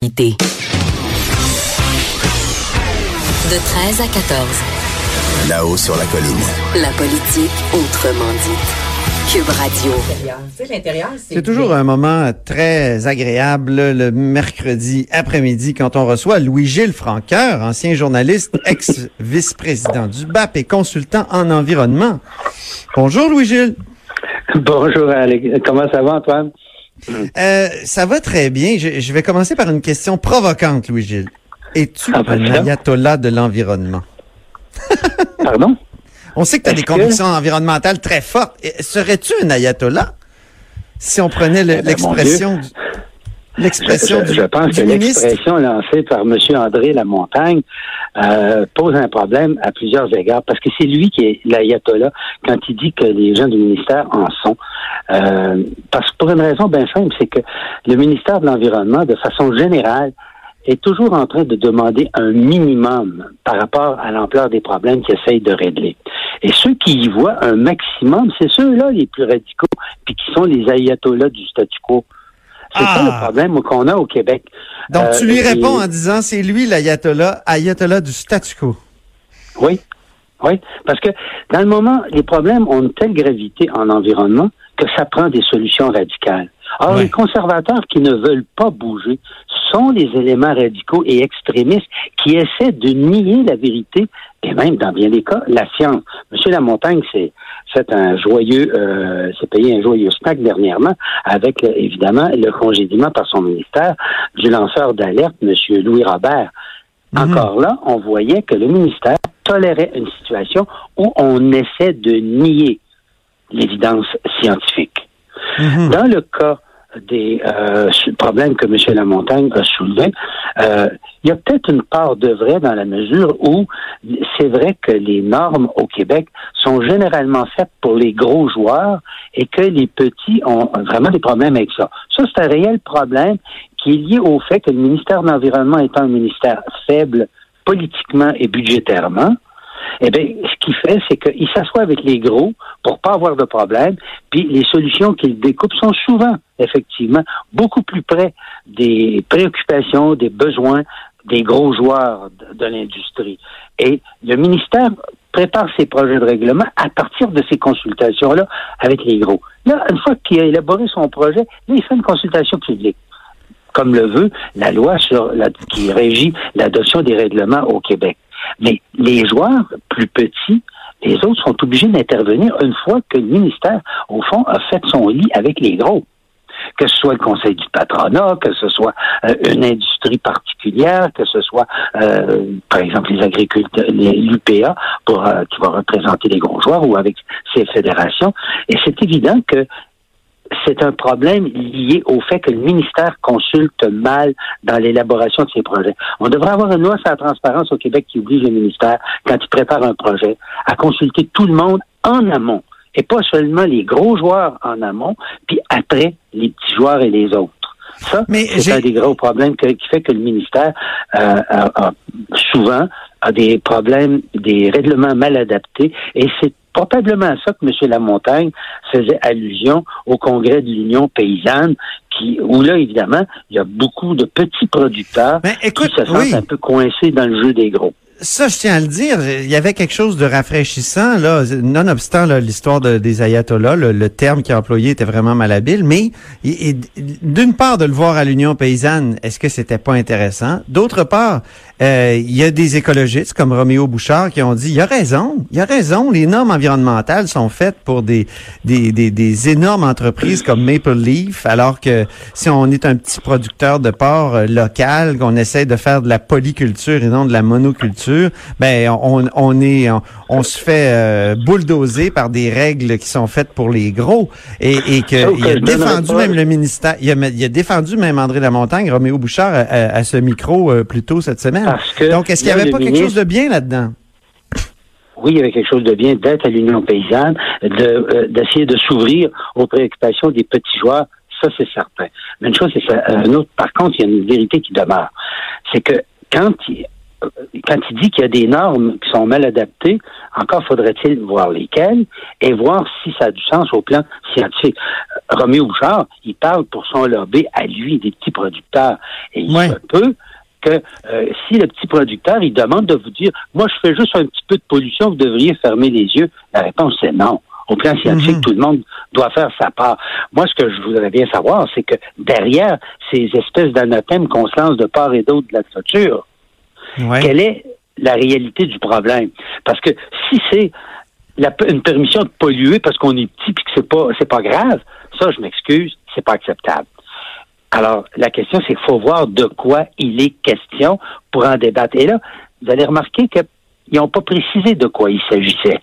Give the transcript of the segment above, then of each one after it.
De 13 à 14. Là-haut sur la colline. La politique autrement dite. Cube Radio. C'est toujours un moment très agréable le mercredi après-midi quand on reçoit Louis-Gilles Franqueur, ancien journaliste, ex-vice-président du BAP et consultant en environnement. Bonjour Louis-Gilles. Bonjour Alex. Comment ça va Antoine? Euh, ça va très bien. Je, je, vais commencer par une question provocante, Louis-Gilles. Es-tu Ah, ben, un ayatollah de l'environnement? Pardon? On sait que tu as des que- convictions environnementales très fortes. Serais-tu un ayatollah? Si on prenait le- Eh ben, mon l'expression Je, pense du que l'expression lancée par M. André Lamontagne euh, pose un problème à plusieurs égards, parce que c'est lui qui est l'ayatollah quand il dit que les gens du ministère en sont. Euh, parce que pour une raison bien simple, c'est que le ministère de l'Environnement, de façon générale, est toujours en train de demander un minimum par rapport à l'ampleur des problèmes qu'il essaye de régler. Et ceux qui y voient un maximum, c'est ceux-là les plus radicaux, puis qui sont les ayatollahs du statu quo. C'est Ah! ça le problème qu'on a au Québec. Donc, Euh, tu lui et- réponds en disant c'est lui l'ayatollah, ayatollah du statu quo. Oui, oui, parce que dans le moment, les problèmes ont une telle gravité en environnement que ça prend des solutions radicales. Or, Ouais. les conservateurs qui ne veulent pas bouger sont les éléments radicaux et extrémistes qui essaient de nier la vérité et même, dans bien des cas, la science. Monsieur Lamontagne s'est fait un joyeux, euh, s'est payé un joyeux snack dernièrement avec, euh, évidemment, le congédiement par son ministère du lanceur d'alerte, Monsieur Louis Robert. Encore là, on voyait que le ministère tolérait une situation où on essaie de nier l'évidence scientifique. Mhm. Dans le cas des euh, problèmes que M. Lamontagne a soulevés, euh, il y a peut-être une part de vrai dans la mesure où c'est vrai que les normes au Québec sont généralement faites pour les gros joueurs et que les petits ont vraiment des problèmes avec ça. Ça, c'est un réel problème qui est lié au fait que le ministère de l'Environnement étant un ministère faible politiquement et budgétairement, eh bien, ce qu'il fait, c'est qu'il s'assoit avec les gros pour pas avoir de problème, puis les solutions qu'il découpe sont souvent, effectivement, beaucoup plus près des préoccupations, des besoins des gros joueurs de, de l'industrie. Et le ministère prépare ses projets de règlement à partir de ces consultations-là avec les gros. Là, une fois qu'il a élaboré son projet, là, il fait une consultation publique comme le veut la loi sur la, qui régit l'adoption des règlements au Québec. Mais les joueurs plus petits, les autres sont obligés d'intervenir une fois que le ministère, au fond, a fait son lit avec les gros. Que ce soit le conseil du patronat, que ce soit euh, une industrie particulière, que ce soit, euh, par exemple, les agriculteurs, l'UPA, pour, euh, qui va représenter les gros joueurs ou avec ses fédérations. Et c'est évident que c'est un problème lié au fait que le ministère consulte mal dans l'élaboration de ses projets. On devrait avoir une loi sur la transparence au Québec qui oblige le ministère, quand il prépare un projet, à consulter tout le monde en amont et pas seulement les gros joueurs en amont, puis après les petits joueurs et les autres. Ça, c'est un des gros problèmes que- qui fait que le ministère euh, a- a souvent a des problèmes, des règlements mal adaptés, et c'est probablement à ça que M. Lamontagne faisait allusion au congrès de l'Union paysanne, qui, où là, évidemment, il y a beaucoup de petits producteurs Ben, écoute, qui se sentent oui. un peu coincés dans le jeu des gros. Ça, je tiens à le dire, il y avait quelque chose de rafraîchissant, là, nonobstant l'histoire de- des ayatollahs, le, terme qui est employé était vraiment malhabile, mais d'une part, de le voir à l'Union paysanne, est-ce que c'était pas intéressant? D'autre part, euh, il y a des écologistes comme Roméo Bouchard qui ont dit, il y a raison, il y a raison, les normes environnementales sont faites pour des, des, des, des énormes entreprises comme Maple Leaf, alors que si on est un petit producteur de porc euh, local, qu'on essaie de faire de la polyculture et non de la monoculture, l'agriculture, ben on, on est on, se fait euh, bulldozer par des règles qui sont faites pour les gros et, et que il a défendu même le ministère, il a, il a, défendu même André Lamontagne, Roméo Bouchard à, ce micro euh, plus tôt cette semaine. Donc est-ce qu'il n'y avait pas quelque chose de bien là-dedans? oui, il y avait quelque chose de bien d'être à l'Union paysanne, euh, d'essayer de, s'ouvrir aux préoccupations des petits joueurs. Ça, c'est certain. Mais une chose, c'est un autre. Par contre, il y a une vérité qui demeure. C'est que quand il, euh, quand il dit qu'il y a des normes qui sont mal adaptées, encore faudrait-il voir lesquelles et voir si ça a du sens au plan scientifique. Roméo Bouchard, il parle pour son lobby à lui des petits producteurs. Et il se peut que euh, si le petit producteur, il demande de vous dire, moi, je fais juste un petit peu de pollution, vous devriez fermer les yeux, la réponse est non. Au plan scientifique, mhm. tout le monde doit faire sa part. Moi, ce que je voudrais bien savoir, c'est que derrière ces espèces d'anathèmes qu'on se lance de part et d'autre de la quelle est la réalité du problème? Parce que si c'est une permission de polluer parce qu'on est petit et que c'est pas c'est pas grave, ça, je m'excuse, c'est pas acceptable. Alors, la question, c'est qu'il faut voir de quoi il est question pour en débattre. Et là, vous allez remarquer qu'ils n'ont pas précisé de quoi il s'agissait.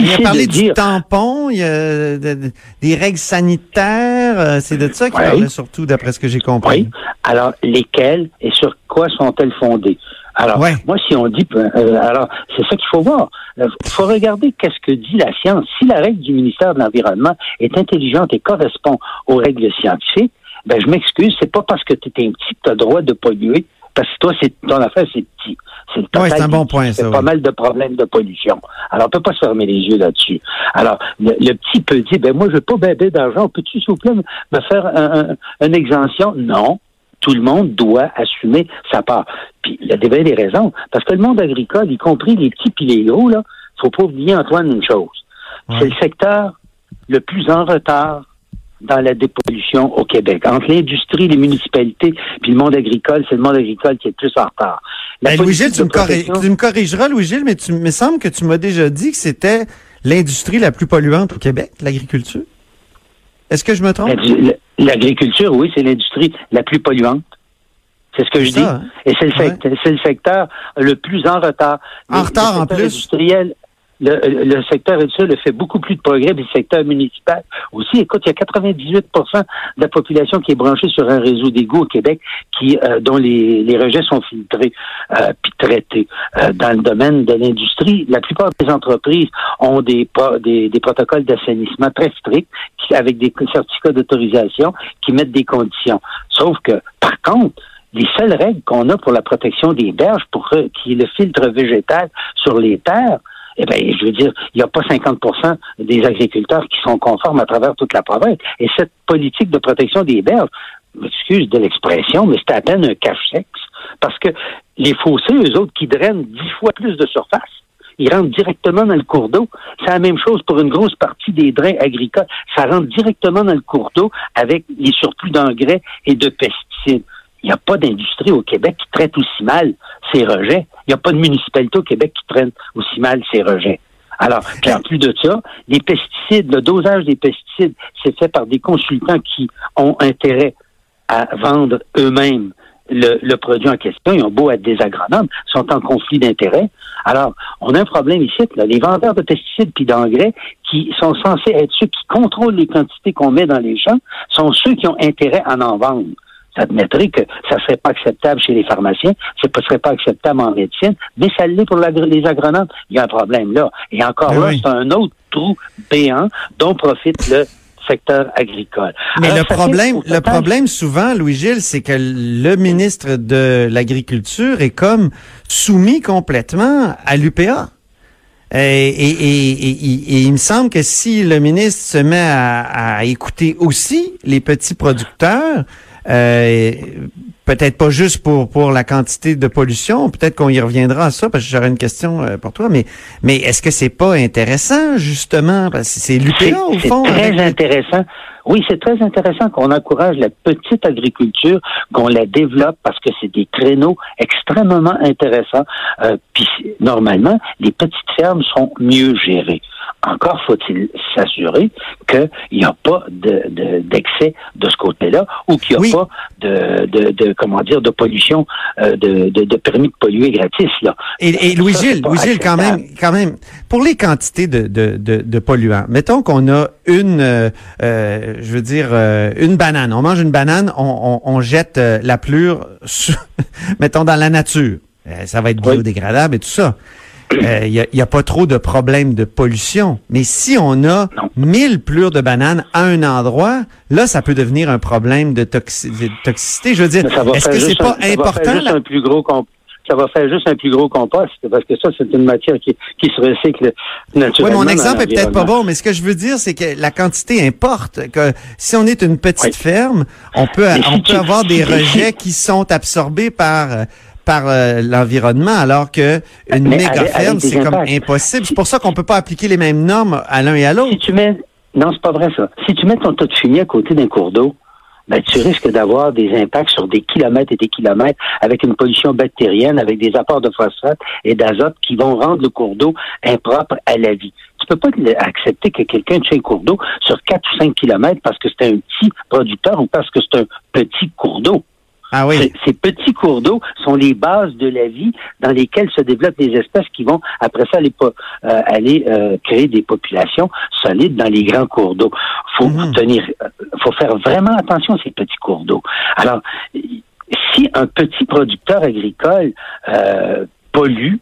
il a parlé du tampon, il y a des règles sanitaires, euh, c'est de ça qu'il parlait surtout, d'après ce que j'ai compris. Oui. Alors, lesquelles et sur quoi sont-elles fondées? Alors, moi, si on dit, euh, alors, c'est ça qu'il faut voir. Il faut regarder qu'est-ce que dit la science. Si la règle du ministère de l'Environnement est intelligente et correspond aux règles scientifiques, ben je m'excuse, c'est pas parce que tu es un petit que tu as le droit de polluer, parce que toi, c'est ton affaire, c'est petit. C'est c'est un bon point, ça. C'est pas mal de problèmes de pollution. Alors, on peut pas se fermer les yeux là-dessus. Alors, le, petit peut dire, ben moi, je veux pas bébé d'argent, peux-tu, s'il vous plaît, me faire un, une exemption? Non. Tout le monde doit assumer sa part. Puis, il y a des, des raisons. Parce que le monde agricole, y compris les petits et les gros, là, faut pas oublier, Antoine, une chose. C'est le secteur le plus en retard dans la dépollution au Québec. Entre l'industrie, les municipalités, puis le monde agricole, c'est le monde agricole qui est plus en retard. Ben, Louis-Gilles, tu, me corrigeras, Louis-Gilles, mais tu me semble que tu m'as déjà dit que c'était l'industrie la plus polluante au Québec, l'agriculture. Est-ce que je me trompe? L'agriculture, oui, c'est l'industrie la plus polluante. C'est ce que je dis. Hein? Et c'est le, le, secteur le plus en retard. En retard en plus. Industriel, le, le secteur industriel fait beaucoup plus de progrès, puis le secteur municipal aussi. Écoute, il y a 98% de la population qui est branchée sur un réseau d'égouts au Québec qui euh, dont les, les, rejets sont filtrés euh, puis traités. Euh, dans le domaine de l'industrie, la plupart des entreprises ont des, des, des protocoles d'assainissement très stricts qui, avec des certificats d'autorisation qui mettent des conditions. Sauf que, par contre, les seules règles qu'on a pour la protection des berges, pour qui est le filtre végétal sur les terres, eh bien, je veux dire, il n'y a pas 50% des agriculteurs qui sont conformes à travers toute la province. Et cette politique de protection des berges, excuse de l'expression, mais c'est à peine un cache-sexe. Parce que les fossés, eux autres, qui drainent dix fois plus de surface, ils rentrent directement dans le cours d'eau. C'est la même chose pour une grosse partie des drains agricoles. Ça rentre directement dans le cours d'eau avec les surplus d'engrais et de pesticides. Il n'y a pas d'industrie au Québec qui traite aussi mal ses rejets. Il n'y a pas de municipalité au Québec qui traite aussi mal ses rejets. Alors, en plus de ça, les pesticides, le dosage des pesticides, c'est fait par des consultants qui ont intérêt à vendre eux-mêmes le, produit en question. Ils ont beau être des agronomes, sont en conflit d'intérêts. Alors, on a un problème ici. Là. Les vendeurs de pesticides puis d'engrais, qui sont censés être ceux qui contrôlent les quantités qu'on met dans les champs, sont ceux qui ont intérêt à en vendre ça admettrait que ça ne serait pas acceptable chez les pharmaciens, ça ne serait pas acceptable en médecine, mais ça l'est pour les agronomes. Il y a un problème là. Et encore là, c'est un autre trou béant dont profite le secteur agricole. Mais le problème, le problème souvent, Louis-Gilles, c'est que le ministre de l'Agriculture est comme soumis complètement à l'UPA. Et, et, il me semble que si le ministre se met à, à écouter aussi les petits producteurs, euh, peut-être pas juste pour pour la quantité de pollution, peut-être qu'on y reviendra à ça parce que j'aurais une question euh, pour toi, mais mais est-ce que c'est pas intéressant justement? Parce que c'est l'UPA au fond C'est très intéressant. Oui, c'est très intéressant qu'on encourage la petite agriculture, qu'on la développe parce que c'est des créneaux extrêmement intéressants. Euh, puis normalement, les petites fermes sont mieux gérées. Encore faut-il s'assurer qu'il n'y a pas d'excès de, ce côté-là ou qu'il n'y a pas de, de, comment dire de pollution, euh, de, permis de polluer gratis. Là. Et, Louis-Gilles, Louis-Gilles, quand même, quand même, pour les quantités de, de, polluants, mettons qu'on a une, euh, euh, je veux dire, une banane. On mange une banane, on, on, jette la plure, mettons, dans la nature. ça va être biodégradable et tout ça il euh, n'y a, pas trop de problèmes de pollution. Mais si on a 1000 plures de bananes à un endroit, là, ça peut devenir un problème de, toxicité. Je veux dire, est-ce que c'est pas important? Ça va faire juste un plus gros ça va faire juste un plus gros compost, parce que ça, c'est une matière qui, qui se recycle naturellement. Oui, mon exemple est peut-être pas bon, mais ce que je veux dire, c'est que la quantité importe. Que si on est une petite ferme, on peut, on peut avoir des rejets qui sont absorbés par euh, par euh, l'environnement, alors que une méga ferme, c'est comme impossible. C'est pour ça qu'on peut pas appliquer les mêmes normes à l'un et à l'autre. Si tu mets, non, c'est pas vrai ça. Si tu mets ton tas de fumier à côté d'un cours d'eau, ben, tu risques d'avoir des impacts sur des kilomètres et des kilomètres avec une pollution bactérienne, avec des apports de phosphate et d'azote qui vont rendre le cours d'eau impropre à la vie. Tu peux pas accepter que quelqu'un tue un cours d'eau sur 4 ou 5 kilomètres parce que c'est un petit producteur ou parce que c'est un petit cours d'eau. Ah oui. Ces petits cours d'eau sont les bases de la vie dans lesquelles se développent des espèces qui vont après ça aller, euh, aller euh, créer des populations solides dans les grands cours d'eau. Faut mhm. tenir, euh, faut faire vraiment attention à ces petits cours d'eau. Alors, si un petit producteur agricole pollue,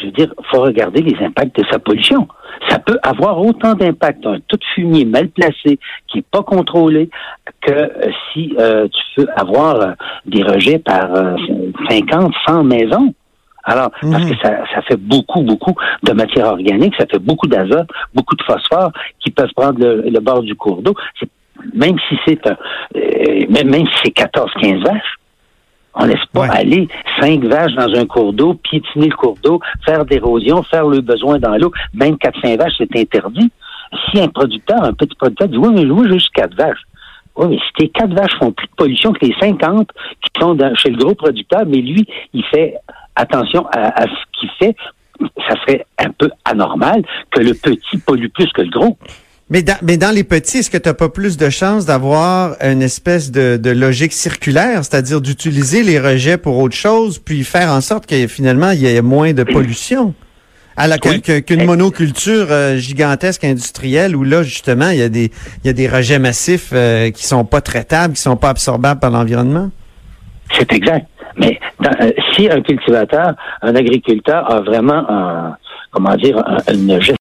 je veux dire, faut regarder les impacts de sa pollution. Ça peut avoir autant d'impact un tout fumier mal placé qui est pas contrôlé que euh, si euh, tu veux avoir euh, des rejets par 50, 100 maisons. Alors, parce que mhm. ça, ça fait beaucoup, beaucoup de matière organique, ça fait beaucoup d'azote, beaucoup de phosphore qui peuvent prendre le, bord du cours d'eau. Même si c'est un, même, même si c'est 14, 15 vaches, on laisse pas aller cinq vaches dans un cours d'eau, piétiner le cours d'eau, faire d'érosion, faire le besoin dans l'eau. Même quatre, cinq vaches, c'est interdit. Si un producteur, un petit producteur dit, oui, mais oui, juste quatre vaches. Oui, mais si tes quatre vaches font plus de pollution que les 50 qui sont chez le gros producteur, mais lui, il fait attention à, à ce qu'il fait, ça serait un peu anormal que le petit pollue plus que le gros. Mais dans, mais dans les petits, est-ce que tu n'as pas plus de chances d'avoir une espèce de, de logique circulaire, c'est-à-dire d'utiliser les rejets pour autre chose, puis faire en sorte que finalement il y ait moins de pollution? Alors qu'une monoculture euh, gigantesque industrielle où là justement il y a des il y a des rejets massifs euh, qui sont pas traitables, qui sont pas absorbables par l'environnement? C'est exact. Mais euh, si un cultivateur, un agriculteur a vraiment un, comment dire une gestion